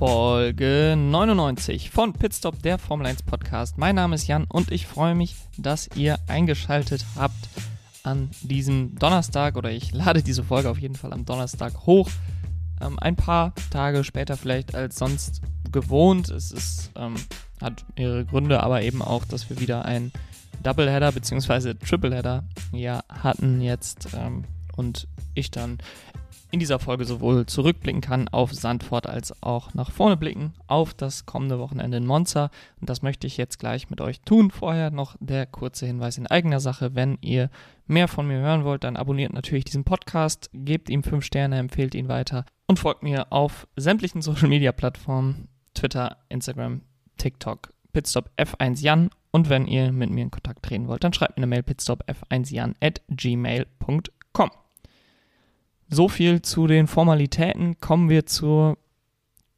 Folge 99 von Pitstop, der Formel 1 Podcast. Mein Name ist Jan und ich freue mich, dass ihr eingeschaltet habt an diesem Donnerstag oder ich lade diese Folge auf jeden Fall am Donnerstag hoch. Ähm, ein paar Tage später vielleicht als sonst gewohnt. Es ist, ähm, hat ihre Gründe, aber eben auch, dass wir wieder ein Doubleheader bzw. Tripleheader ja, hatten jetzt ähm, und ich dann in dieser Folge sowohl zurückblicken kann auf Sandford als auch nach vorne blicken auf das kommende Wochenende in Monza. Und das möchte ich jetzt gleich mit euch tun. Vorher noch der kurze Hinweis in eigener Sache. Wenn ihr mehr von mir hören wollt, dann abonniert natürlich diesen Podcast, gebt ihm 5 Sterne, empfehlt ihn weiter und folgt mir auf sämtlichen Social Media Plattformen: Twitter, Instagram, TikTok, Pitstop F1 Jan. Und wenn ihr mit mir in Kontakt treten wollt, dann schreibt mir eine Mail pitstop f1 jan at gmail.com. So viel zu den Formalitäten. Kommen wir zur,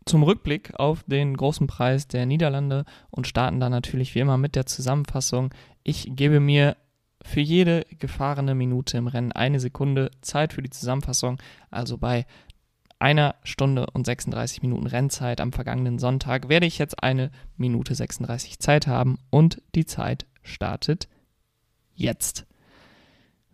zum Rückblick auf den großen Preis der Niederlande und starten dann natürlich wie immer mit der Zusammenfassung. Ich gebe mir für jede gefahrene Minute im Rennen eine Sekunde Zeit für die Zusammenfassung. Also bei einer Stunde und 36 Minuten Rennzeit am vergangenen Sonntag werde ich jetzt eine Minute 36 Zeit haben und die Zeit startet jetzt.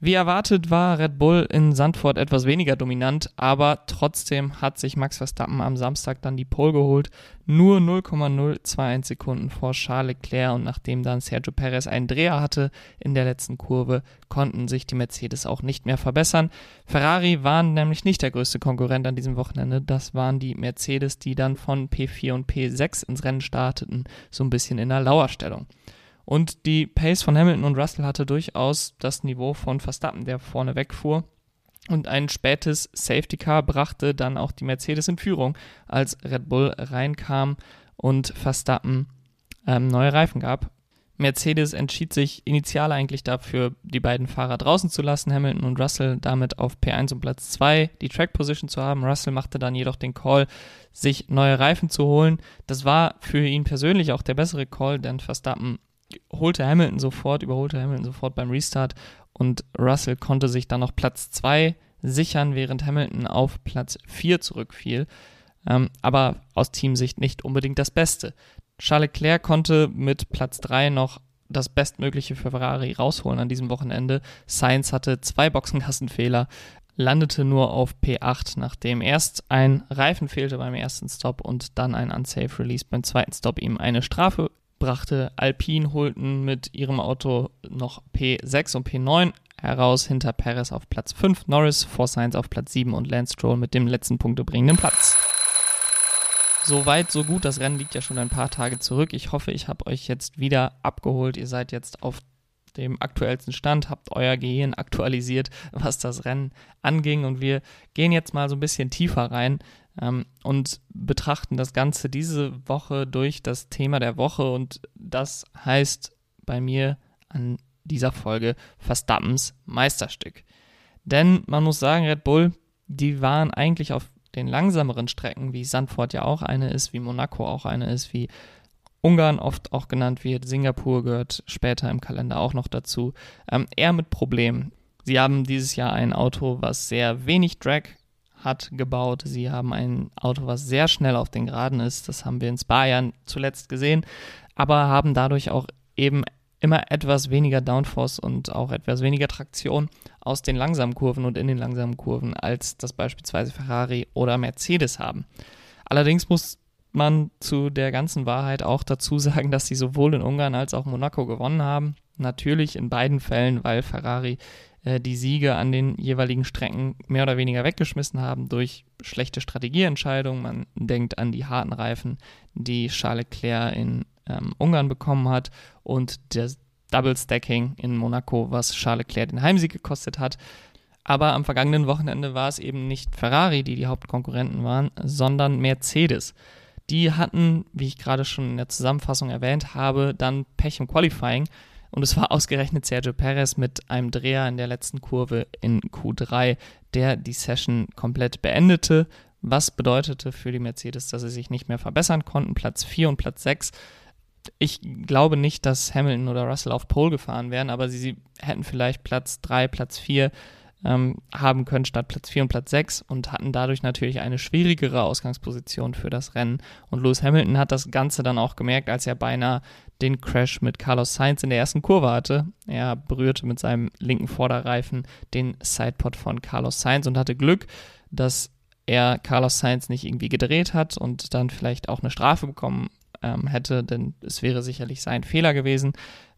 Wie erwartet war Red Bull in Sandford etwas weniger dominant, aber trotzdem hat sich Max Verstappen am Samstag dann die Pole geholt, nur 0,021 Sekunden vor Charles Leclerc und nachdem dann Sergio Perez einen Dreher hatte in der letzten Kurve, konnten sich die Mercedes auch nicht mehr verbessern. Ferrari waren nämlich nicht der größte Konkurrent an diesem Wochenende, das waren die Mercedes, die dann von P4 und P6 ins Rennen starteten, so ein bisschen in der Lauerstellung. Und die Pace von Hamilton und Russell hatte durchaus das Niveau von Verstappen, der vorne wegfuhr. Und ein spätes Safety Car brachte dann auch die Mercedes in Führung, als Red Bull reinkam und Verstappen ähm, neue Reifen gab. Mercedes entschied sich initial eigentlich dafür, die beiden Fahrer draußen zu lassen, Hamilton und Russell damit auf P1 und Platz 2 die Track Position zu haben. Russell machte dann jedoch den Call, sich neue Reifen zu holen. Das war für ihn persönlich auch der bessere Call, denn Verstappen holte Hamilton sofort, überholte Hamilton sofort beim Restart und Russell konnte sich dann noch Platz 2 sichern, während Hamilton auf Platz 4 zurückfiel. Ähm, aber aus Teamsicht nicht unbedingt das Beste. Charles Leclerc konnte mit Platz 3 noch das Bestmögliche für Ferrari rausholen an diesem Wochenende. Sainz hatte zwei Boxenkassenfehler, landete nur auf P8, nachdem erst ein Reifen fehlte beim ersten Stop und dann ein Unsafe Release beim zweiten Stop ihm eine Strafe brachte. Alpine holten mit ihrem Auto noch P6 und P9 heraus, hinter Perez auf Platz 5, Norris vor Sainz auf Platz 7 und Lance Stroll mit dem letzten punktebringenden Platz. So weit, so gut. Das Rennen liegt ja schon ein paar Tage zurück. Ich hoffe, ich habe euch jetzt wieder abgeholt. Ihr seid jetzt auf dem aktuellsten Stand, habt euer Gehirn aktualisiert, was das Rennen anging. Und wir gehen jetzt mal so ein bisschen tiefer rein ähm, und betrachten das Ganze diese Woche durch das Thema der Woche. Und das heißt bei mir an dieser Folge Verstappens Meisterstück. Denn man muss sagen, Red Bull, die waren eigentlich auf den langsameren Strecken, wie Sandford ja auch eine ist, wie Monaco auch eine ist, wie Ungarn oft auch genannt wird, Singapur gehört später im Kalender auch noch dazu, ähm, eher mit Problemen. Sie haben dieses Jahr ein Auto, was sehr wenig Drag hat gebaut. Sie haben ein Auto, was sehr schnell auf den Geraden ist. Das haben wir in Spa zuletzt gesehen. Aber haben dadurch auch eben immer etwas weniger Downforce und auch etwas weniger Traktion aus den langsamen Kurven und in den langsamen Kurven, als das beispielsweise Ferrari oder Mercedes haben. Allerdings muss man zu der ganzen Wahrheit auch dazu sagen, dass sie sowohl in Ungarn als auch Monaco gewonnen haben. Natürlich in beiden Fällen, weil Ferrari äh, die Siege an den jeweiligen Strecken mehr oder weniger weggeschmissen haben durch schlechte Strategieentscheidungen. Man denkt an die harten Reifen, die Charles Leclerc in ähm, Ungarn bekommen hat und das Double Stacking in Monaco, was Charles Leclerc den Heimsieg gekostet hat. Aber am vergangenen Wochenende war es eben nicht Ferrari, die die Hauptkonkurrenten waren, sondern Mercedes. Die hatten, wie ich gerade schon in der Zusammenfassung erwähnt habe, dann Pech im Qualifying und es war ausgerechnet Sergio Perez mit einem Dreher in der letzten Kurve in Q3, der die Session komplett beendete, was bedeutete für die Mercedes, dass sie sich nicht mehr verbessern konnten. Platz 4 und Platz 6. Ich glaube nicht, dass Hamilton oder Russell auf Pole gefahren wären, aber sie, sie hätten vielleicht Platz 3, Platz 4 ähm, haben können statt Platz 4 und Platz 6 und hatten dadurch natürlich eine schwierigere Ausgangsposition für das Rennen. Und Lewis Hamilton hat das Ganze dann auch gemerkt, als er beinahe den Crash mit Carlos Sainz in der ersten Kurve hatte. Er berührte mit seinem linken Vorderreifen den Sidepod von Carlos Sainz und hatte Glück, dass er Carlos Sainz nicht irgendwie gedreht hat und dann vielleicht auch eine Strafe bekommen ähm, hätte, denn es wäre sicherlich sein Fehler gewesen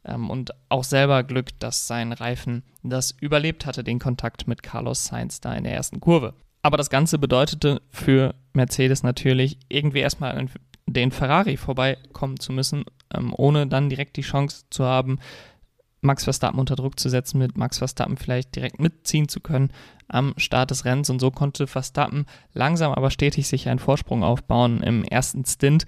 ähm, und auch selber Glück, dass sein Reifen das überlebt hatte, den Kontakt mit Carlos Sainz da in der ersten Kurve. Aber das Ganze bedeutete für Mercedes natürlich irgendwie erstmal an den Ferrari vorbeikommen zu müssen, ähm, ohne dann direkt die Chance zu haben, Max Verstappen unter Druck zu setzen, mit Max Verstappen vielleicht direkt mitziehen zu können am Start des Rennens. Und so konnte Verstappen langsam aber stetig sich einen Vorsprung aufbauen im ersten Stint,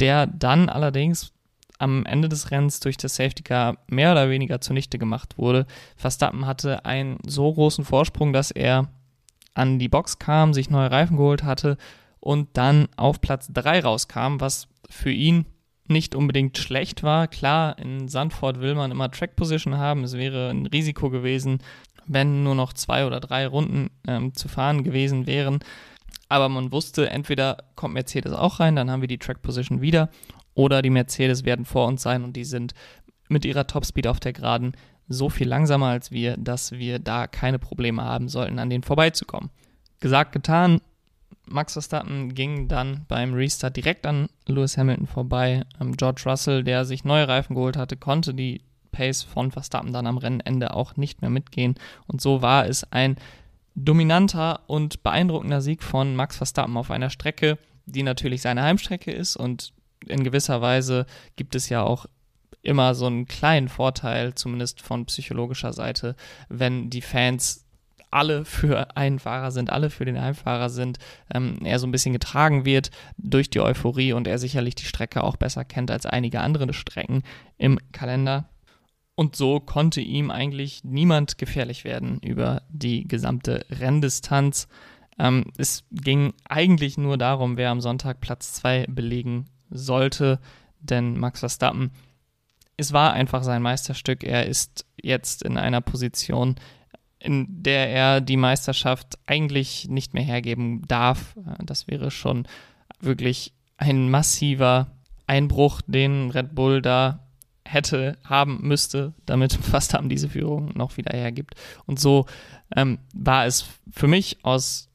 der dann allerdings am Ende des Rennens durch das Safety Car mehr oder weniger zunichte gemacht wurde. Verstappen hatte einen so großen Vorsprung, dass er an die Box kam, sich neue Reifen geholt hatte und dann auf Platz 3 rauskam, was für ihn nicht unbedingt schlecht war. Klar, in Sandford will man immer Track Position haben. Es wäre ein Risiko gewesen, wenn nur noch zwei oder drei Runden ähm, zu fahren gewesen wären. Aber man wusste, entweder kommt Mercedes auch rein, dann haben wir die Track Position wieder, oder die Mercedes werden vor uns sein und die sind mit ihrer Topspeed auf der Geraden so viel langsamer als wir, dass wir da keine Probleme haben sollten, an denen vorbeizukommen. Gesagt, getan. Max Verstappen ging dann beim Restart direkt an Lewis Hamilton vorbei. Ähm, George Russell, der sich neue Reifen geholt hatte, konnte die Pace von Verstappen dann am Rennende auch nicht mehr mitgehen. Und so war es ein dominanter und beeindruckender Sieg von Max Verstappen auf einer Strecke, die natürlich seine Heimstrecke ist und in gewisser Weise gibt es ja auch immer so einen kleinen Vorteil, zumindest von psychologischer Seite, wenn die Fans alle für einen Fahrer sind, alle für den Heimfahrer sind, ähm, er so ein bisschen getragen wird durch die Euphorie und er sicherlich die Strecke auch besser kennt als einige andere Strecken im Kalender. Und so konnte ihm eigentlich niemand gefährlich werden über die gesamte Renndistanz. Ähm, es ging eigentlich nur darum, wer am Sonntag Platz 2 belegen sollte, denn Max Verstappen, es war einfach sein Meisterstück. Er ist jetzt in einer Position, in der er die Meisterschaft eigentlich nicht mehr hergeben darf. Das wäre schon wirklich ein massiver Einbruch, den Red Bull da hätte, haben müsste, damit Verstappen diese Führung noch wieder hergibt. Und so ähm, war es für mich aus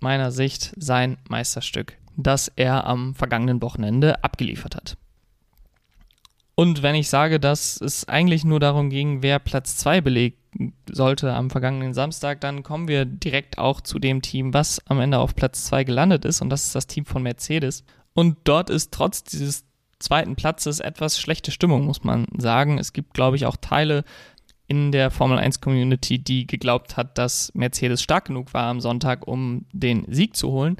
meiner Sicht sein Meisterstück das er am vergangenen Wochenende abgeliefert hat. Und wenn ich sage, dass es eigentlich nur darum ging, wer Platz 2 belegen sollte am vergangenen Samstag, dann kommen wir direkt auch zu dem Team, was am Ende auf Platz 2 gelandet ist. Und das ist das Team von Mercedes. Und dort ist trotz dieses zweiten Platzes etwas schlechte Stimmung, muss man sagen. Es gibt, glaube ich, auch Teile in der Formel 1 Community, die geglaubt hat, dass Mercedes stark genug war am Sonntag, um den Sieg zu holen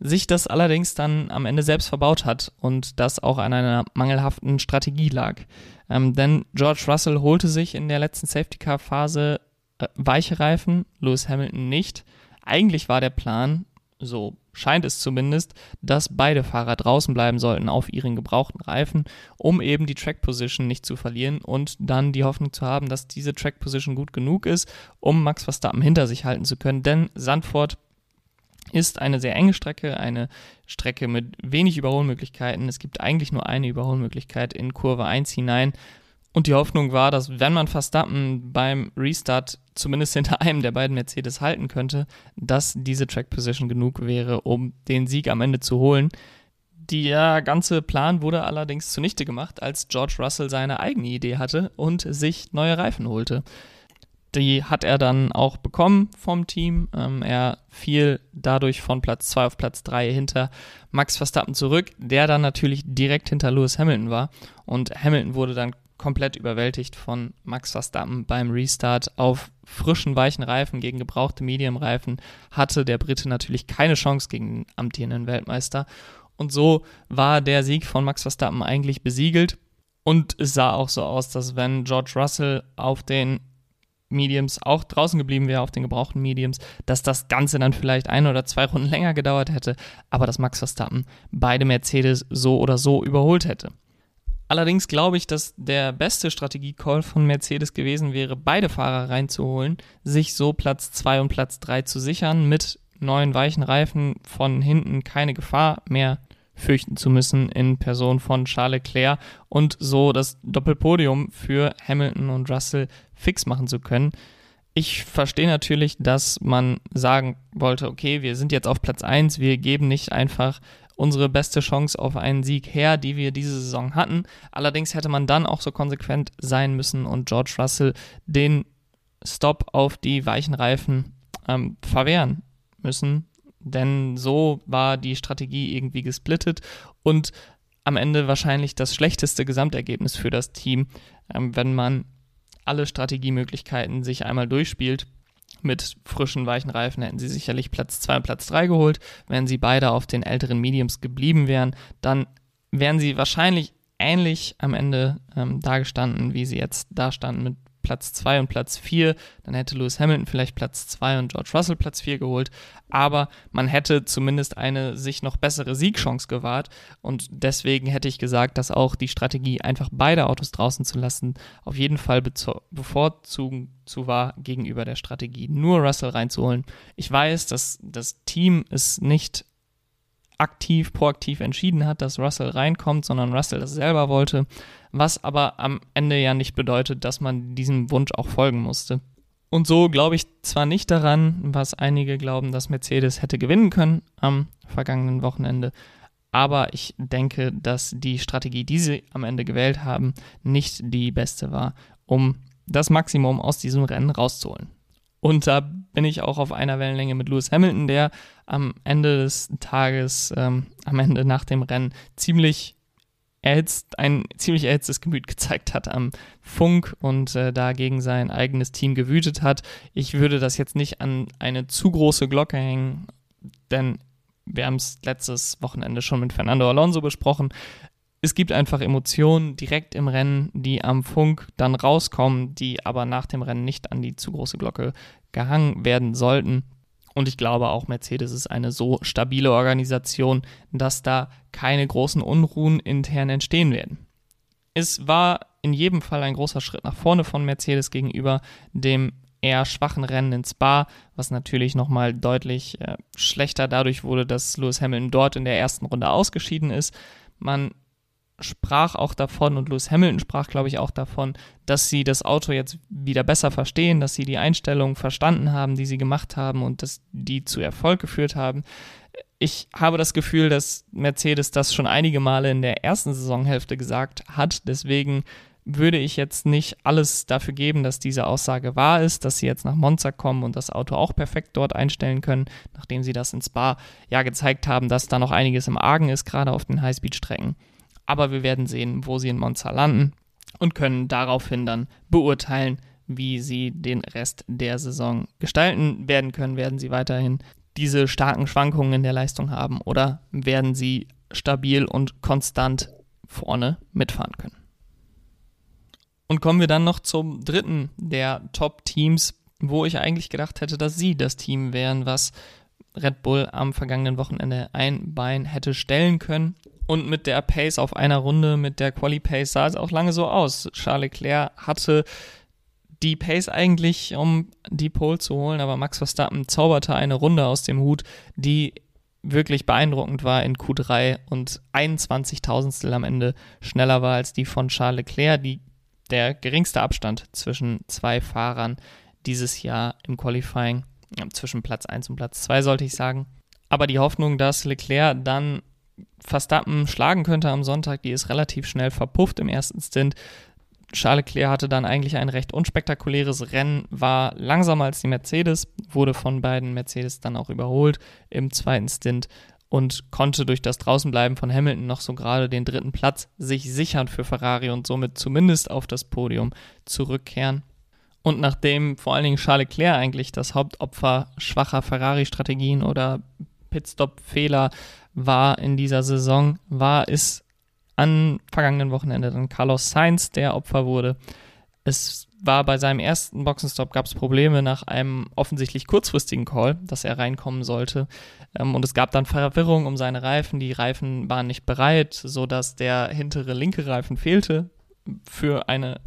sich das allerdings dann am Ende selbst verbaut hat und das auch an einer mangelhaften Strategie lag. Ähm, denn George Russell holte sich in der letzten Safety Car Phase äh, weiche Reifen, Lewis Hamilton nicht. Eigentlich war der Plan, so scheint es zumindest, dass beide Fahrer draußen bleiben sollten auf ihren gebrauchten Reifen, um eben die Track Position nicht zu verlieren und dann die Hoffnung zu haben, dass diese Track Position gut genug ist, um Max Verstappen hinter sich halten zu können. Denn Sandford ist eine sehr enge Strecke, eine Strecke mit wenig Überholmöglichkeiten. Es gibt eigentlich nur eine Überholmöglichkeit in Kurve 1 hinein. Und die Hoffnung war, dass wenn man Verstappen beim Restart zumindest hinter einem der beiden Mercedes halten könnte, dass diese Track Position genug wäre, um den Sieg am Ende zu holen. Der ganze Plan wurde allerdings zunichte gemacht, als George Russell seine eigene Idee hatte und sich neue Reifen holte. Die hat er dann auch bekommen vom Team. Ähm, er fiel dadurch von Platz 2 auf Platz 3 hinter Max Verstappen zurück, der dann natürlich direkt hinter Lewis Hamilton war. Und Hamilton wurde dann komplett überwältigt von Max Verstappen beim Restart auf frischen, weichen Reifen gegen gebrauchte Medium-Reifen. Hatte der Brite natürlich keine Chance gegen den amtierenden Weltmeister. Und so war der Sieg von Max Verstappen eigentlich besiegelt. Und es sah auch so aus, dass wenn George Russell auf den Mediums auch draußen geblieben wäre auf den gebrauchten Mediums, dass das Ganze dann vielleicht ein oder zwei Runden länger gedauert hätte, aber dass Max Verstappen beide Mercedes so oder so überholt hätte. Allerdings glaube ich, dass der beste Strategie-Call von Mercedes gewesen wäre, beide Fahrer reinzuholen, sich so Platz 2 und Platz 3 zu sichern, mit neuen weichen Reifen von hinten keine Gefahr mehr fürchten zu müssen in Person von Charles Leclerc und so das Doppelpodium für Hamilton und Russell fix machen zu können. Ich verstehe natürlich, dass man sagen wollte, okay, wir sind jetzt auf Platz 1, wir geben nicht einfach unsere beste Chance auf einen Sieg her, die wir diese Saison hatten. Allerdings hätte man dann auch so konsequent sein müssen und George Russell den Stop auf die weichen Reifen ähm, verwehren müssen. Denn so war die Strategie irgendwie gesplittet und am Ende wahrscheinlich das schlechteste Gesamtergebnis für das Team, ähm, wenn man alle Strategiemöglichkeiten sich einmal durchspielt mit frischen, weichen Reifen hätten sie sicherlich Platz 2 und Platz 3 geholt. Wenn sie beide auf den älteren Mediums geblieben wären, dann wären sie wahrscheinlich ähnlich am Ende ähm, dagestanden, wie sie jetzt dastanden mit Platz 2 und Platz 4. Dann hätte Lewis Hamilton vielleicht Platz 2 und George Russell Platz 4 geholt. Aber man hätte zumindest eine sich noch bessere Siegchance gewahrt. Und deswegen hätte ich gesagt, dass auch die Strategie, einfach beide Autos draußen zu lassen, auf jeden Fall bevorzugen zu war gegenüber der Strategie, nur Russell reinzuholen. Ich weiß, dass das Team es nicht aktiv, proaktiv entschieden hat, dass Russell reinkommt, sondern Russell das selber wollte, was aber am Ende ja nicht bedeutet, dass man diesem Wunsch auch folgen musste. Und so glaube ich zwar nicht daran, was einige glauben, dass Mercedes hätte gewinnen können am vergangenen Wochenende, aber ich denke, dass die Strategie, die sie am Ende gewählt haben, nicht die beste war, um das Maximum aus diesem Rennen rauszuholen. Und da bin ich auch auf einer Wellenlänge mit Lewis Hamilton, der am Ende des Tages, ähm, am Ende nach dem Rennen ziemlich erhitzt, ein ziemlich erhitztes Gemüt gezeigt hat am Funk und äh, dagegen sein eigenes Team gewütet hat. Ich würde das jetzt nicht an eine zu große Glocke hängen, denn wir haben es letztes Wochenende schon mit Fernando Alonso besprochen es gibt einfach Emotionen direkt im Rennen, die am Funk dann rauskommen, die aber nach dem Rennen nicht an die zu große Glocke gehangen werden sollten. Und ich glaube auch, Mercedes ist eine so stabile Organisation, dass da keine großen Unruhen intern entstehen werden. Es war in jedem Fall ein großer Schritt nach vorne von Mercedes gegenüber dem eher schwachen Rennen in Spa, was natürlich nochmal deutlich äh, schlechter dadurch wurde, dass Lewis Hamilton dort in der ersten Runde ausgeschieden ist. Man sprach auch davon und Lewis Hamilton sprach, glaube ich, auch davon, dass sie das Auto jetzt wieder besser verstehen, dass sie die Einstellungen verstanden haben, die sie gemacht haben und dass die zu Erfolg geführt haben. Ich habe das Gefühl, dass Mercedes das schon einige Male in der ersten Saisonhälfte gesagt hat. Deswegen würde ich jetzt nicht alles dafür geben, dass diese Aussage wahr ist, dass sie jetzt nach Monza kommen und das Auto auch perfekt dort einstellen können, nachdem sie das in Spa ja gezeigt haben, dass da noch einiges im Argen ist, gerade auf den Highspeed-Strecken. Aber wir werden sehen, wo sie in Monza landen und können daraufhin dann beurteilen, wie sie den Rest der Saison gestalten werden können. Werden sie weiterhin diese starken Schwankungen in der Leistung haben oder werden sie stabil und konstant vorne mitfahren können? Und kommen wir dann noch zum dritten der Top-Teams, wo ich eigentlich gedacht hätte, dass sie das Team wären, was Red Bull am vergangenen Wochenende ein Bein hätte stellen können. Und mit der Pace auf einer Runde, mit der Quali Pace sah es auch lange so aus. Charles Leclerc hatte die Pace eigentlich, um die Pole zu holen, aber Max Verstappen zauberte eine Runde aus dem Hut, die wirklich beeindruckend war in Q3 und 21 Tausendstel am Ende schneller war als die von Charles Leclerc, die der geringste Abstand zwischen zwei Fahrern dieses Jahr im Qualifying, zwischen Platz 1 und Platz 2 sollte ich sagen. Aber die Hoffnung, dass Leclerc dann Verstappen schlagen könnte am Sonntag, die ist relativ schnell verpufft im ersten Stint. Charles Leclerc hatte dann eigentlich ein recht unspektakuläres Rennen, war langsamer als die Mercedes, wurde von beiden Mercedes dann auch überholt im zweiten Stint und konnte durch das Draußenbleiben von Hamilton noch so gerade den dritten Platz sich sichern für Ferrari und somit zumindest auf das Podium zurückkehren. Und nachdem vor allen Dingen Charles Leclerc eigentlich das Hauptopfer schwacher Ferrari-Strategien oder Pitstop-Fehler war in dieser Saison, war es am vergangenen Wochenende dann Carlos Sainz, der Opfer wurde. Es war bei seinem ersten Boxenstopp, gab es Probleme nach einem offensichtlich kurzfristigen Call, dass er reinkommen sollte. Ähm, und es gab dann Verwirrung um seine Reifen. Die Reifen waren nicht bereit, sodass der hintere linke Reifen fehlte für eine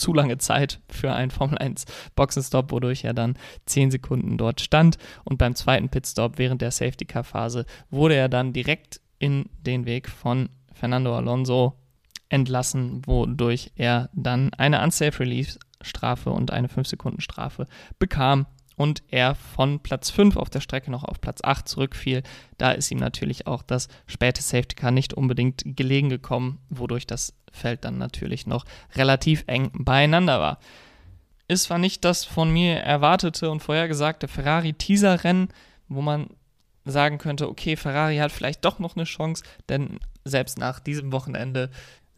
zu lange Zeit für einen Formel 1 Boxenstopp, wodurch er dann 10 Sekunden dort stand. Und beim zweiten Pitstop während der Safety Car Phase wurde er dann direkt in den Weg von Fernando Alonso entlassen, wodurch er dann eine Unsafe Release Strafe und eine 5-Sekunden-Strafe bekam und er von Platz 5 auf der Strecke noch auf Platz 8 zurückfiel. Da ist ihm natürlich auch das späte Safety Car nicht unbedingt gelegen gekommen, wodurch das Feld dann natürlich noch relativ eng beieinander war. Es war nicht das von mir erwartete und vorhergesagte Ferrari-Teaser-Rennen, wo man sagen könnte, okay, Ferrari hat vielleicht doch noch eine Chance, denn selbst nach diesem Wochenende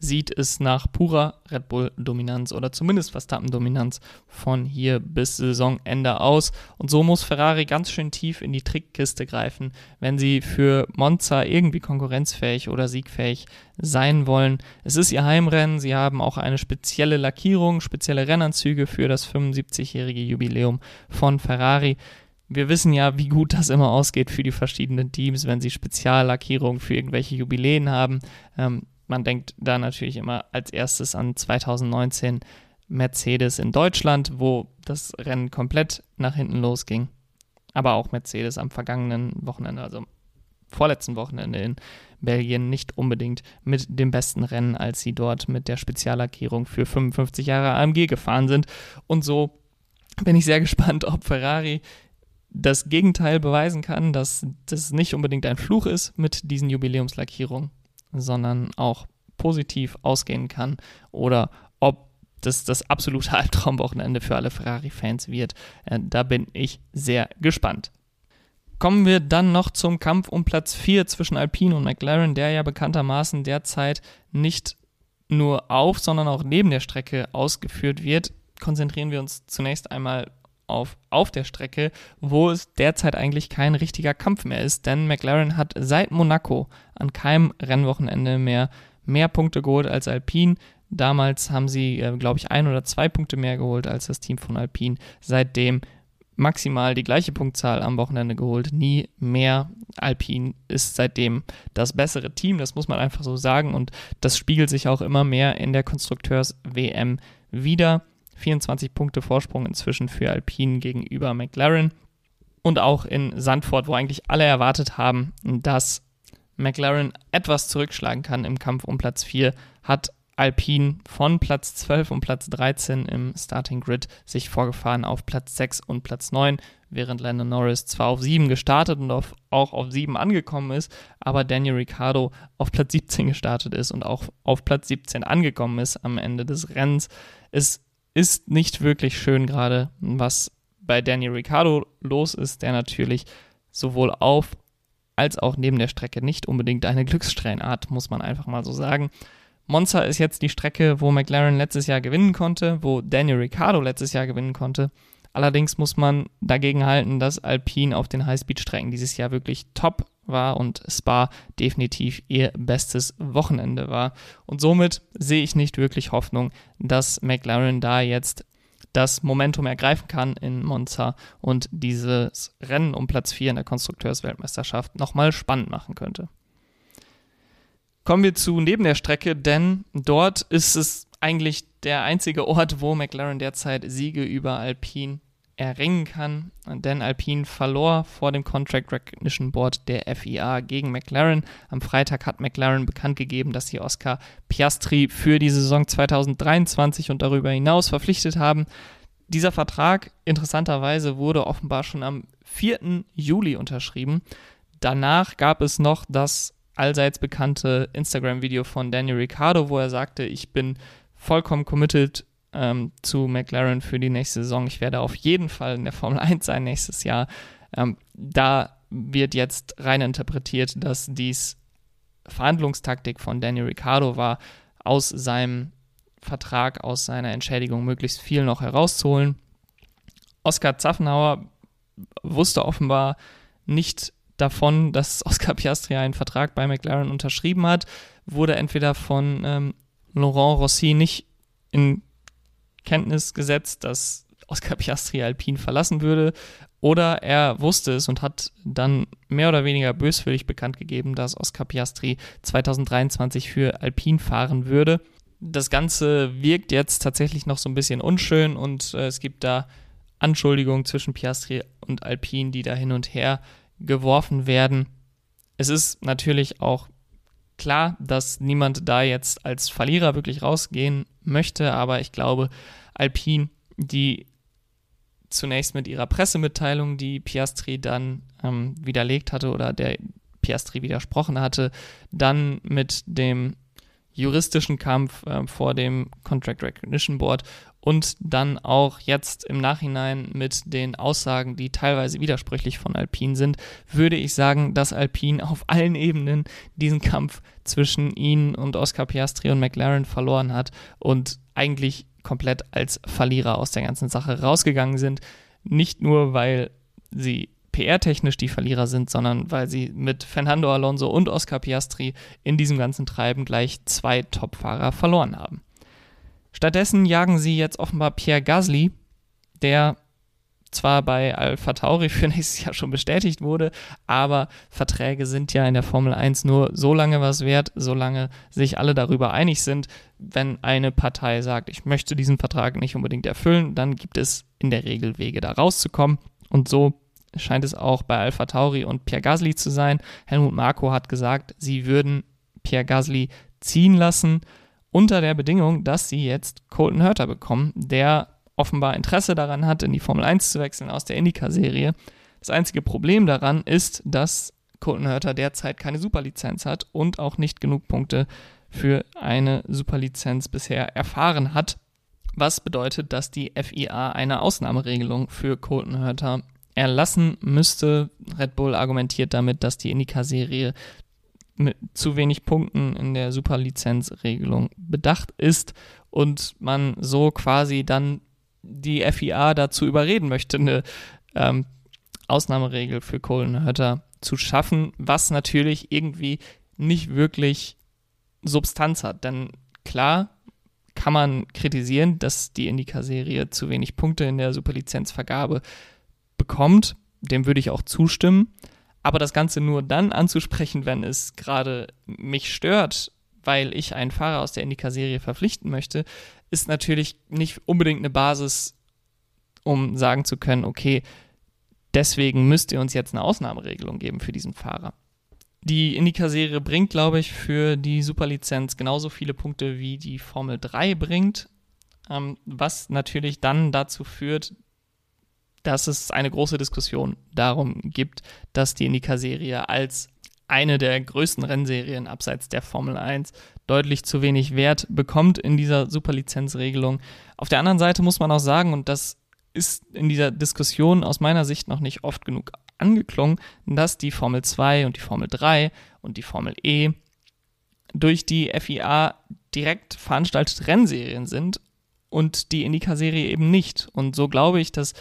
sieht es nach purer Red Bull-Dominanz oder zumindest Verstappen-Dominanz von hier bis Saisonende aus. Und so muss Ferrari ganz schön tief in die Trickkiste greifen, wenn sie für Monza irgendwie konkurrenzfähig oder siegfähig sein wollen. Es ist ihr Heimrennen, sie haben auch eine spezielle Lackierung, spezielle Rennanzüge für das 75-jährige Jubiläum von Ferrari. Wir wissen ja, wie gut das immer ausgeht für die verschiedenen Teams, wenn sie Speziallackierungen für irgendwelche Jubiläen haben. Ähm, man denkt da natürlich immer als erstes an 2019 Mercedes in Deutschland, wo das Rennen komplett nach hinten losging. Aber auch Mercedes am vergangenen Wochenende, also vorletzten Wochenende in Belgien, nicht unbedingt mit dem besten Rennen, als sie dort mit der Speziallackierung für 55 Jahre AMG gefahren sind. Und so bin ich sehr gespannt, ob Ferrari das Gegenteil beweisen kann, dass das nicht unbedingt ein Fluch ist mit diesen Jubiläumslackierungen sondern auch positiv ausgehen kann oder ob das das absolute Albtraumwochenende für alle Ferrari-Fans wird. Äh, da bin ich sehr gespannt. Kommen wir dann noch zum Kampf um Platz 4 zwischen Alpine und McLaren, der ja bekanntermaßen derzeit nicht nur auf, sondern auch neben der Strecke ausgeführt wird. Konzentrieren wir uns zunächst einmal auf, auf der Strecke, wo es derzeit eigentlich kein richtiger Kampf mehr ist, denn McLaren hat seit Monaco an keinem Rennwochenende mehr mehr Punkte geholt als Alpine. Damals haben sie, äh, glaube ich, ein oder zwei Punkte mehr geholt als das Team von Alpine. Seitdem maximal die gleiche Punktzahl am Wochenende geholt, nie mehr. Alpine ist seitdem das bessere Team, das muss man einfach so sagen und das spiegelt sich auch immer mehr in der Konstrukteurs-WM wieder. 24 Punkte Vorsprung inzwischen für Alpine gegenüber McLaren. Und auch in Sandford, wo eigentlich alle erwartet haben, dass McLaren etwas zurückschlagen kann im Kampf um Platz 4, hat Alpine von Platz 12 und Platz 13 im Starting Grid sich vorgefahren auf Platz 6 und Platz 9, während Landon Norris zwar auf 7 gestartet und auf, auch auf 7 angekommen ist, aber Daniel Ricciardo auf Platz 17 gestartet ist und auch auf Platz 17 angekommen ist am Ende des Rennens. Es ist nicht wirklich schön gerade, was bei Daniel Ricciardo los ist, der natürlich sowohl auf als auch neben der Strecke nicht unbedingt eine Glückssträhnart, muss man einfach mal so sagen. Monza ist jetzt die Strecke, wo McLaren letztes Jahr gewinnen konnte, wo Daniel Ricciardo letztes Jahr gewinnen konnte. Allerdings muss man dagegen halten, dass Alpine auf den Highspeed-Strecken dieses Jahr wirklich top war und Spa definitiv ihr bestes Wochenende war. Und somit sehe ich nicht wirklich Hoffnung, dass McLaren da jetzt das Momentum ergreifen kann in Monza und dieses Rennen um Platz 4 in der Konstrukteursweltmeisterschaft nochmal spannend machen könnte. Kommen wir zu neben der Strecke, denn dort ist es eigentlich der einzige Ort, wo McLaren derzeit Siege über Alpine erringen kann, denn Alpine verlor vor dem Contract Recognition Board der FIA gegen McLaren. Am Freitag hat McLaren bekannt gegeben, dass sie Oscar Piastri für die Saison 2023 und darüber hinaus verpflichtet haben. Dieser Vertrag, interessanterweise, wurde offenbar schon am 4. Juli unterschrieben. Danach gab es noch das allseits bekannte Instagram-Video von Daniel Ricciardo, wo er sagte, ich bin vollkommen committed ähm, zu McLaren für die nächste Saison. Ich werde auf jeden Fall in der Formel 1 sein nächstes Jahr. Ähm, da wird jetzt rein interpretiert, dass dies Verhandlungstaktik von Daniel Ricciardo war, aus seinem Vertrag, aus seiner Entschädigung möglichst viel noch herauszuholen. Oskar Zaffenhauer wusste offenbar nicht davon, dass Oscar Piastri einen Vertrag bei McLaren unterschrieben hat, wurde entweder von ähm, Laurent Rossi nicht in Kenntnis gesetzt, dass Oscar Piastri Alpine verlassen würde, oder er wusste es und hat dann mehr oder weniger böswillig bekannt gegeben, dass Oscar Piastri 2023 für Alpine fahren würde. Das Ganze wirkt jetzt tatsächlich noch so ein bisschen unschön und äh, es gibt da Anschuldigungen zwischen Piastri und Alpine, die da hin und her geworfen werden. Es ist natürlich auch klar, dass niemand da jetzt als Verlierer wirklich rausgehen möchte, aber ich glaube, Alpine, die zunächst mit ihrer Pressemitteilung, die Piastri dann ähm, widerlegt hatte oder der Piastri widersprochen hatte, dann mit dem juristischen Kampf äh, vor dem Contract Recognition Board und dann auch jetzt im Nachhinein mit den Aussagen, die teilweise widersprüchlich von Alpine sind, würde ich sagen, dass Alpine auf allen Ebenen diesen Kampf zwischen ihnen und Oscar Piastri und McLaren verloren hat und eigentlich komplett als Verlierer aus der ganzen Sache rausgegangen sind. Nicht nur, weil sie PR-technisch die Verlierer sind, sondern weil sie mit Fernando Alonso und Oscar Piastri in diesem ganzen Treiben gleich zwei Top-Fahrer verloren haben. Stattdessen jagen sie jetzt offenbar Pierre Gasly, der zwar bei Alpha Tauri für nächstes Jahr schon bestätigt wurde, aber Verträge sind ja in der Formel 1 nur so lange was wert, solange sich alle darüber einig sind. Wenn eine Partei sagt, ich möchte diesen Vertrag nicht unbedingt erfüllen, dann gibt es in der Regel Wege, da rauszukommen. Und so scheint es auch bei Alpha Tauri und Pierre Gasly zu sein. Helmut Marko hat gesagt, sie würden Pierre Gasly ziehen lassen, unter der Bedingung, dass sie jetzt Colton Hurter bekommen, der offenbar Interesse daran hat, in die Formel 1 zu wechseln aus der Indica-Serie. Das einzige Problem daran ist, dass Colton Hurter derzeit keine Superlizenz hat und auch nicht genug Punkte für eine Superlizenz bisher erfahren hat. Was bedeutet, dass die FIA eine Ausnahmeregelung für Colton Hurter erlassen müsste. Red Bull argumentiert damit, dass die Indica-Serie mit zu wenig Punkten in der Superlizenzregelung bedacht ist und man so quasi dann die FIA dazu überreden möchte, eine ähm, Ausnahmeregel für Kohlenhörter zu schaffen, was natürlich irgendwie nicht wirklich Substanz hat. Denn klar kann man kritisieren, dass die Indica-Serie zu wenig Punkte in der Superlizenzvergabe bekommt. Dem würde ich auch zustimmen. Aber das Ganze nur dann anzusprechen, wenn es gerade mich stört, weil ich einen Fahrer aus der Indica-Serie verpflichten möchte, ist natürlich nicht unbedingt eine Basis, um sagen zu können, okay, deswegen müsst ihr uns jetzt eine Ausnahmeregelung geben für diesen Fahrer. Die Indica-Serie bringt, glaube ich, für die Superlizenz genauso viele Punkte wie die Formel 3 bringt, ähm, was natürlich dann dazu führt, dass es eine große Diskussion darum gibt, dass die Indica-Serie als eine der größten Rennserien abseits der Formel 1 deutlich zu wenig Wert bekommt in dieser Superlizenzregelung. Auf der anderen Seite muss man auch sagen, und das ist in dieser Diskussion aus meiner Sicht noch nicht oft genug angeklungen, dass die Formel 2 und die Formel 3 und die Formel E durch die FIA direkt veranstaltete Rennserien sind und die Indica-Serie eben nicht. Und so glaube ich, dass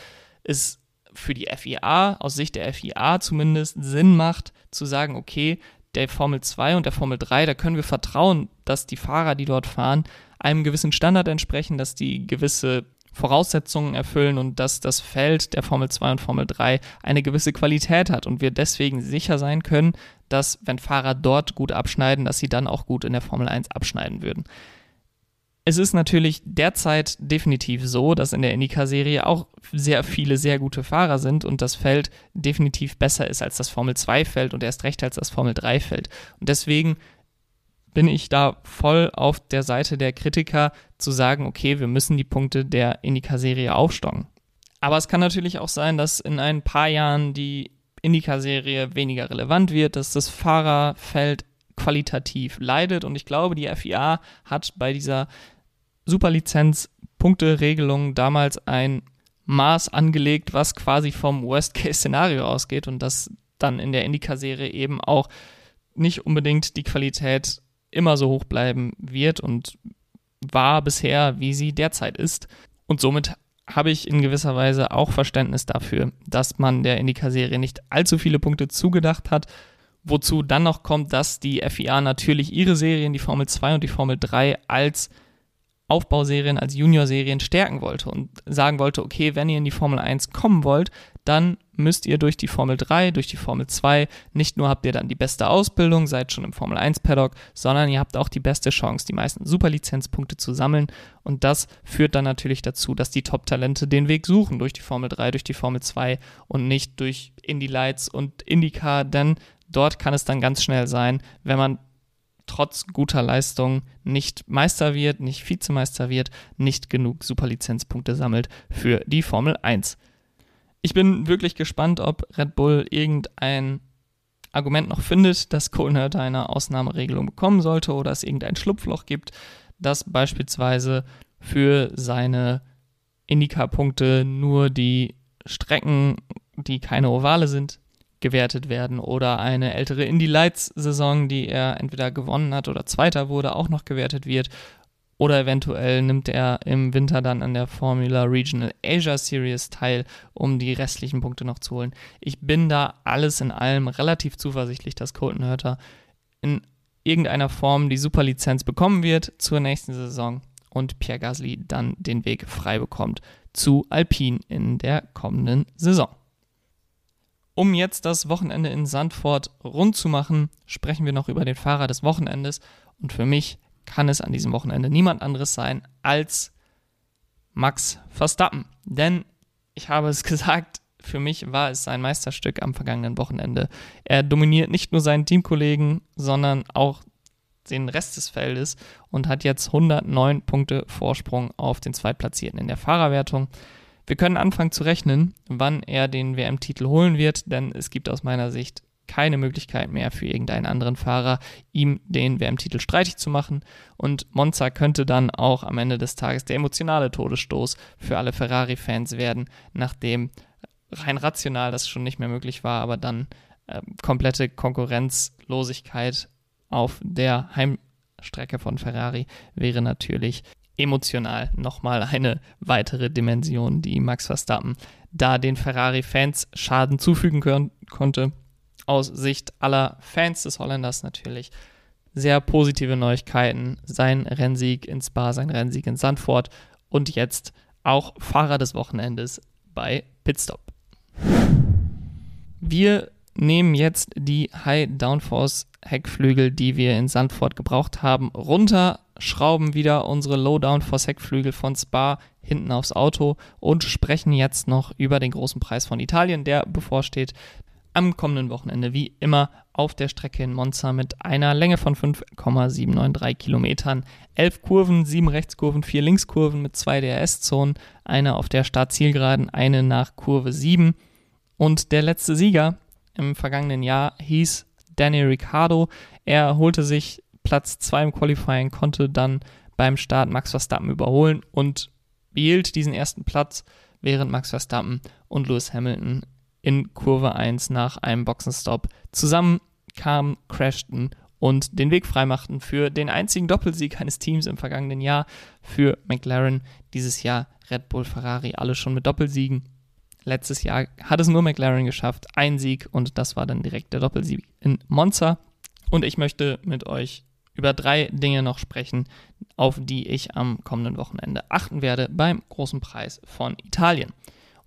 es für die FIA, aus Sicht der FIA zumindest, Sinn macht, zu sagen, okay, der Formel 2 und der Formel 3, da können wir vertrauen, dass die Fahrer, die dort fahren, einem gewissen Standard entsprechen, dass die gewisse Voraussetzungen erfüllen und dass das Feld der Formel 2 und Formel 3 eine gewisse Qualität hat und wir deswegen sicher sein können, dass wenn Fahrer dort gut abschneiden, dass sie dann auch gut in der Formel 1 abschneiden würden. Es ist natürlich derzeit definitiv so, dass in der Indica-Serie auch sehr viele sehr gute Fahrer sind und das Feld definitiv besser ist als das Formel 2-Feld und erst recht als das Formel 3-Feld. Und deswegen bin ich da voll auf der Seite der Kritiker zu sagen, okay, wir müssen die Punkte der Indica-Serie aufstocken. Aber es kann natürlich auch sein, dass in ein paar Jahren die Indica-Serie weniger relevant wird, dass das Fahrerfeld qualitativ leidet. Und ich glaube, die FIA hat bei dieser Superlizenz-Punkte-Regelung damals ein Maß angelegt, was quasi vom Worst-Case-Szenario ausgeht und das dann in der Indica-Serie eben auch nicht unbedingt die Qualität immer so hoch bleiben wird und war bisher, wie sie derzeit ist. Und somit habe ich in gewisser Weise auch Verständnis dafür, dass man der Indica-Serie nicht allzu viele Punkte zugedacht hat. Wozu dann noch kommt, dass die FIA natürlich ihre Serien, die Formel 2 und die Formel 3, als Aufbauserien, als Juniorserien stärken wollte und sagen wollte, okay, wenn ihr in die Formel 1 kommen wollt, dann müsst ihr durch die Formel 3, durch die Formel 2, nicht nur habt ihr dann die beste Ausbildung, seid schon im Formel 1 Paddock, sondern ihr habt auch die beste Chance, die meisten Superlizenzpunkte zu sammeln. Und das führt dann natürlich dazu, dass die Top-Talente den Weg suchen durch die Formel 3, durch die Formel 2 und nicht durch Indy Lights und IndyCar, denn dort kann es dann ganz schnell sein, wenn man trotz guter Leistung nicht Meister wird, nicht Vizemeister wird, nicht genug Superlizenzpunkte sammelt für die Formel 1. Ich bin wirklich gespannt, ob Red Bull irgendein Argument noch findet, dass Kohlenhörter eine Ausnahmeregelung bekommen sollte oder es irgendein Schlupfloch gibt, das beispielsweise für seine Indica-Punkte nur die Strecken, die keine Ovale sind, gewertet werden oder eine ältere Indie Lights Saison, die er entweder gewonnen hat oder Zweiter wurde, auch noch gewertet wird. Oder eventuell nimmt er im Winter dann an der Formula Regional Asia Series teil, um die restlichen Punkte noch zu holen. Ich bin da alles in allem relativ zuversichtlich, dass Colton Hurter in irgendeiner Form die Superlizenz bekommen wird zur nächsten Saison und Pierre Gasly dann den Weg frei bekommt zu Alpine in der kommenden Saison. Um jetzt das Wochenende in Sandford rund zu machen, sprechen wir noch über den Fahrer des Wochenendes. Und für mich kann es an diesem Wochenende niemand anderes sein als Max Verstappen. Denn ich habe es gesagt, für mich war es sein Meisterstück am vergangenen Wochenende. Er dominiert nicht nur seinen Teamkollegen, sondern auch den Rest des Feldes und hat jetzt 109 Punkte Vorsprung auf den Zweitplatzierten in der Fahrerwertung. Wir können anfangen zu rechnen, wann er den WM-Titel holen wird, denn es gibt aus meiner Sicht keine Möglichkeit mehr für irgendeinen anderen Fahrer, ihm den WM-Titel streitig zu machen. Und Monza könnte dann auch am Ende des Tages der emotionale Todesstoß für alle Ferrari-Fans werden, nachdem rein rational das schon nicht mehr möglich war, aber dann äh, komplette Konkurrenzlosigkeit auf der Heimstrecke von Ferrari wäre natürlich emotional nochmal eine weitere Dimension, die Max Verstappen da den Ferrari-Fans Schaden zufügen können, konnte. Aus Sicht aller Fans des Holländers natürlich sehr positive Neuigkeiten. Sein Rennsieg in Spa, sein Rennsieg in Sandford und jetzt auch Fahrer des Wochenendes bei Pitstop. Wir nehmen jetzt die High Downforce Heckflügel, die wir in Sandford gebraucht haben, runter schrauben wieder unsere Lowdown for Heckflügel von Spa hinten aufs Auto und sprechen jetzt noch über den großen Preis von Italien, der bevorsteht am kommenden Wochenende wie immer auf der Strecke in Monza mit einer Länge von 5,793 Kilometern. Elf Kurven, sieben Rechtskurven, vier Linkskurven mit zwei DRS-Zonen, eine auf der Startzielgeraden, eine nach Kurve 7. Und der letzte Sieger im vergangenen Jahr hieß Danny Ricciardo. Er holte sich Platz 2 im Qualifying, konnte dann beim Start Max Verstappen überholen und behielt diesen ersten Platz, während Max Verstappen und Lewis Hamilton in Kurve 1 nach einem Boxenstopp zusammenkamen, crashten und den Weg freimachten für den einzigen Doppelsieg eines Teams im vergangenen Jahr für McLaren. Dieses Jahr Red Bull, Ferrari, alle schon mit Doppelsiegen. Letztes Jahr hat es nur McLaren geschafft, ein Sieg und das war dann direkt der Doppelsieg in Monza. Und ich möchte mit euch über drei Dinge noch sprechen, auf die ich am kommenden Wochenende achten werde beim großen Preis von Italien.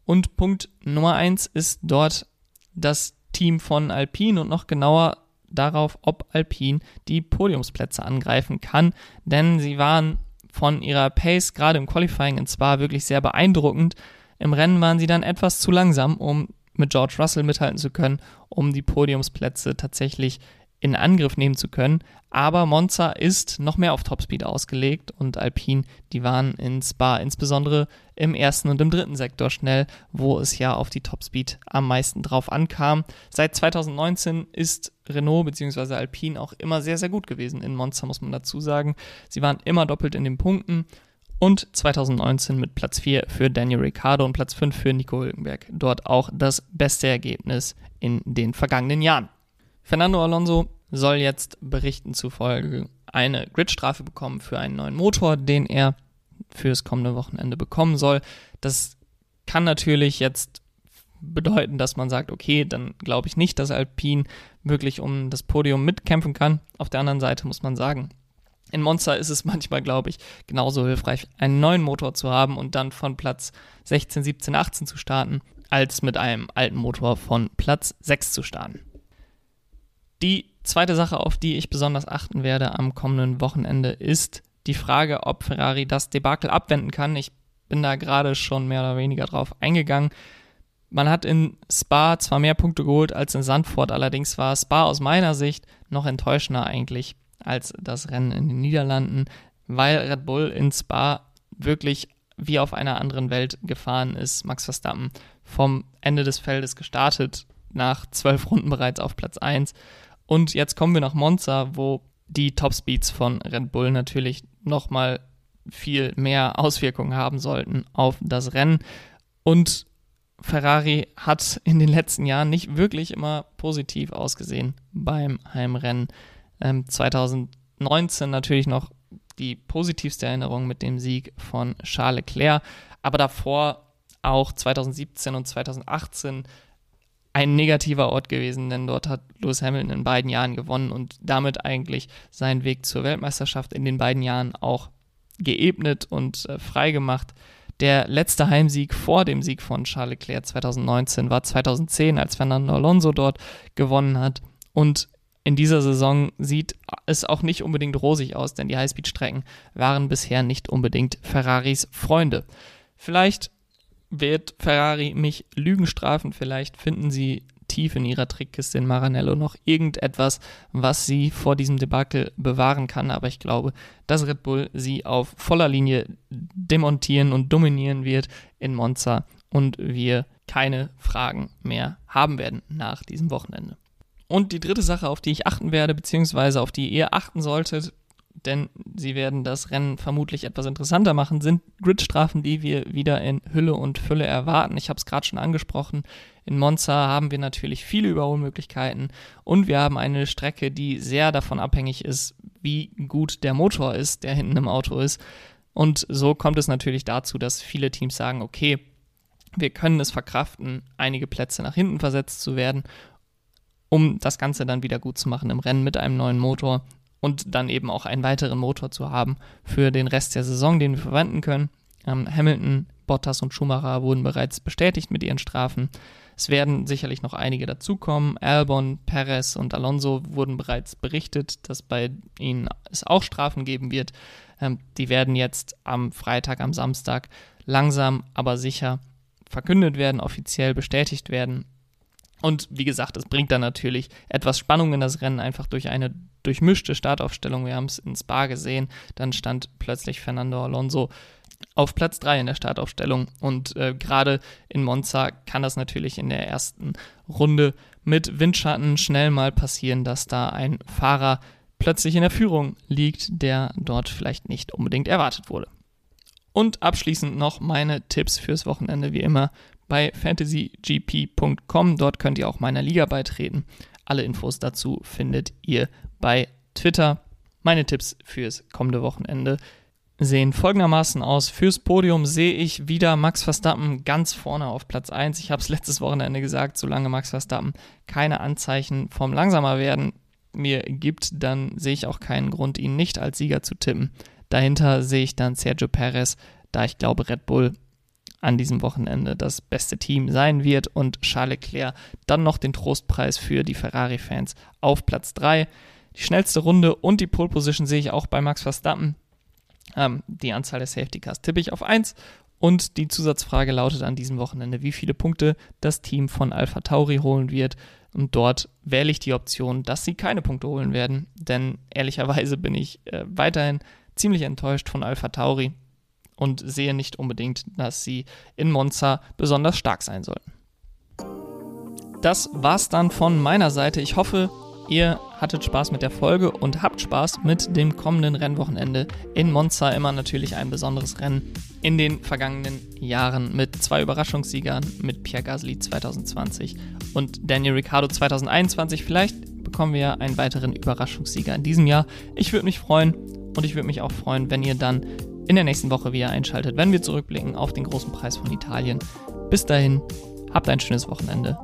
Und Punkt Nummer eins ist dort das Team von Alpine und noch genauer darauf, ob Alpine die Podiumsplätze angreifen kann, denn sie waren von ihrer Pace gerade im Qualifying in Spa wirklich sehr beeindruckend. Im Rennen waren sie dann etwas zu langsam, um mit George Russell mithalten zu können, um die Podiumsplätze tatsächlich in Angriff nehmen zu können. Aber Monza ist noch mehr auf Topspeed ausgelegt und Alpine, die waren in Spa insbesondere im ersten und im dritten Sektor schnell, wo es ja auf die Topspeed am meisten drauf ankam. Seit 2019 ist Renault bzw. Alpine auch immer sehr, sehr gut gewesen in Monza, muss man dazu sagen. Sie waren immer doppelt in den Punkten und 2019 mit Platz 4 für Daniel Ricciardo und Platz 5 für Nico Hülkenberg. Dort auch das beste Ergebnis in den vergangenen Jahren. Fernando Alonso soll jetzt Berichten zufolge eine Gridstrafe bekommen für einen neuen Motor, den er fürs kommende Wochenende bekommen soll. Das kann natürlich jetzt bedeuten, dass man sagt, okay, dann glaube ich nicht, dass Alpine wirklich um das Podium mitkämpfen kann. Auf der anderen Seite muss man sagen, In Monza ist es manchmal, glaube ich, genauso hilfreich, einen neuen Motor zu haben und dann von Platz 16, 17, 18 zu starten, als mit einem alten Motor von Platz 6 zu starten. Die zweite Sache, auf die ich besonders achten werde am kommenden Wochenende, ist die Frage, ob Ferrari das Debakel abwenden kann. Ich bin da gerade schon mehr oder weniger drauf eingegangen. Man hat in Spa zwar mehr Punkte geholt als in Sandford, allerdings war Spa aus meiner Sicht noch enttäuschender eigentlich als das Rennen in den Niederlanden, weil Red Bull in Spa wirklich wie auf einer anderen Welt gefahren ist. Max Verstappen vom Ende des Feldes gestartet, nach zwölf Runden bereits auf Platz 1. Und jetzt kommen wir nach Monza, wo die Topspeeds von Red Bull natürlich nochmal viel mehr Auswirkungen haben sollten auf das Rennen. Und Ferrari hat in den letzten Jahren nicht wirklich immer positiv ausgesehen beim Heimrennen. Ähm, 2019 natürlich noch die positivste Erinnerung mit dem Sieg von Charles Leclerc, aber davor auch 2017 und 2018 ein negativer Ort gewesen, denn dort hat Lewis Hamilton in beiden Jahren gewonnen und damit eigentlich seinen Weg zur Weltmeisterschaft in den beiden Jahren auch geebnet und äh, freigemacht. Der letzte Heimsieg vor dem Sieg von Charles Leclerc 2019 war 2010, als Fernando Alonso dort gewonnen hat. Und in dieser Saison sieht es auch nicht unbedingt rosig aus, denn die Highspeed-Strecken waren bisher nicht unbedingt Ferraris Freunde. Vielleicht wird Ferrari mich Lügen strafen, vielleicht finden sie tief in ihrer Trickkiste in Maranello noch irgendetwas, was sie vor diesem Debakel bewahren kann. Aber ich glaube, dass Red Bull sie auf voller Linie demontieren und dominieren wird in Monza und wir keine Fragen mehr haben werden nach diesem Wochenende. Und die dritte Sache, auf die ich achten werde, beziehungsweise auf die ihr achten solltet, denn sie werden das Rennen vermutlich etwas interessanter machen, sind Gridstrafen, die wir wieder in Hülle und Fülle erwarten. Ich habe es gerade schon angesprochen. In Monza haben wir natürlich viele Überholmöglichkeiten und wir haben eine Strecke, die sehr davon abhängig ist, wie gut der Motor ist, der hinten im Auto ist. Und so kommt es natürlich dazu, dass viele Teams sagen, okay, wir können es verkraften, einige Plätze nach hinten versetzt zu werden, um das Ganze dann wieder gut zu machen im Rennen mit einem neuen Motor und dann eben auch einen weiteren Motor zu haben für den Rest der Saison, den wir verwenden können. Ähm, Hamilton, Bottas und Schumacher wurden bereits bestätigt mit ihren Strafen. Es werden sicherlich noch einige dazukommen. Albon, Perez und Alonso wurden bereits berichtet, dass bei ihnen es auch Strafen geben wird. Ähm, die werden jetzt am Freitag, am Samstag langsam, aber sicher verkündet werden, offiziell bestätigt werden. Und wie gesagt, es bringt dann natürlich etwas Spannung in das Rennen, einfach durch eine durchmischte Startaufstellung. Wir haben es in Spa gesehen. Dann stand plötzlich Fernando Alonso auf Platz 3 in der Startaufstellung. Und äh, gerade in Monza kann das natürlich in der ersten Runde mit Windschatten schnell mal passieren, dass da ein Fahrer plötzlich in der Führung liegt, der dort vielleicht nicht unbedingt erwartet wurde. Und abschließend noch meine Tipps fürs Wochenende, wie immer bei fantasygp.com. Dort könnt ihr auch meiner Liga beitreten. Alle Infos dazu findet ihr bei Twitter. Meine Tipps fürs kommende Wochenende sehen folgendermaßen aus. Fürs Podium sehe ich wieder Max Verstappen ganz vorne auf Platz 1. Ich habe es letztes Wochenende gesagt, solange Max Verstappen keine Anzeichen vom langsamer werden mir gibt, dann sehe ich auch keinen Grund, ihn nicht als Sieger zu tippen. Dahinter sehe ich dann Sergio Perez, da ich glaube, Red Bull an diesem Wochenende das beste Team sein wird und Charles Leclerc dann noch den Trostpreis für die Ferrari-Fans auf Platz 3. Die schnellste Runde und die Pole Position sehe ich auch bei Max Verstappen. Ähm, die Anzahl der Safety Cars tippe ich auf 1 und die Zusatzfrage lautet an diesem Wochenende, wie viele Punkte das Team von Alpha Tauri holen wird. Und dort wähle ich die Option, dass sie keine Punkte holen werden, denn ehrlicherweise bin ich äh, weiterhin ziemlich enttäuscht von Alpha Tauri und sehe nicht unbedingt, dass sie in Monza besonders stark sein sollten. Das war's dann von meiner Seite. Ich hoffe, ihr hattet Spaß mit der Folge und habt Spaß mit dem kommenden Rennwochenende in Monza. Immer natürlich ein besonderes Rennen in den vergangenen Jahren mit zwei Überraschungssiegern, mit Pierre Gasly 2020 und Daniel Ricciardo 2021. Vielleicht bekommen wir einen weiteren Überraschungssieger in diesem Jahr. Ich würde mich freuen und ich würde mich auch freuen, wenn ihr dann in der nächsten Woche wieder einschaltet, wenn wir zurückblicken auf den großen Preis von Italien. Bis dahin, habt ein schönes Wochenende.